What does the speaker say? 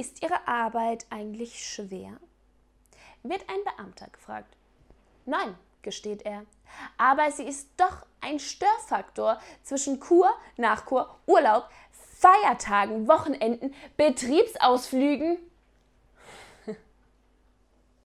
Ist Ihre Arbeit eigentlich schwer? Wird ein Beamter gefragt. Nein, gesteht er. Aber sie ist doch ein Störfaktor zwischen Kur, Nachkur, Urlaub, Feiertagen, Wochenenden, Betriebsausflügen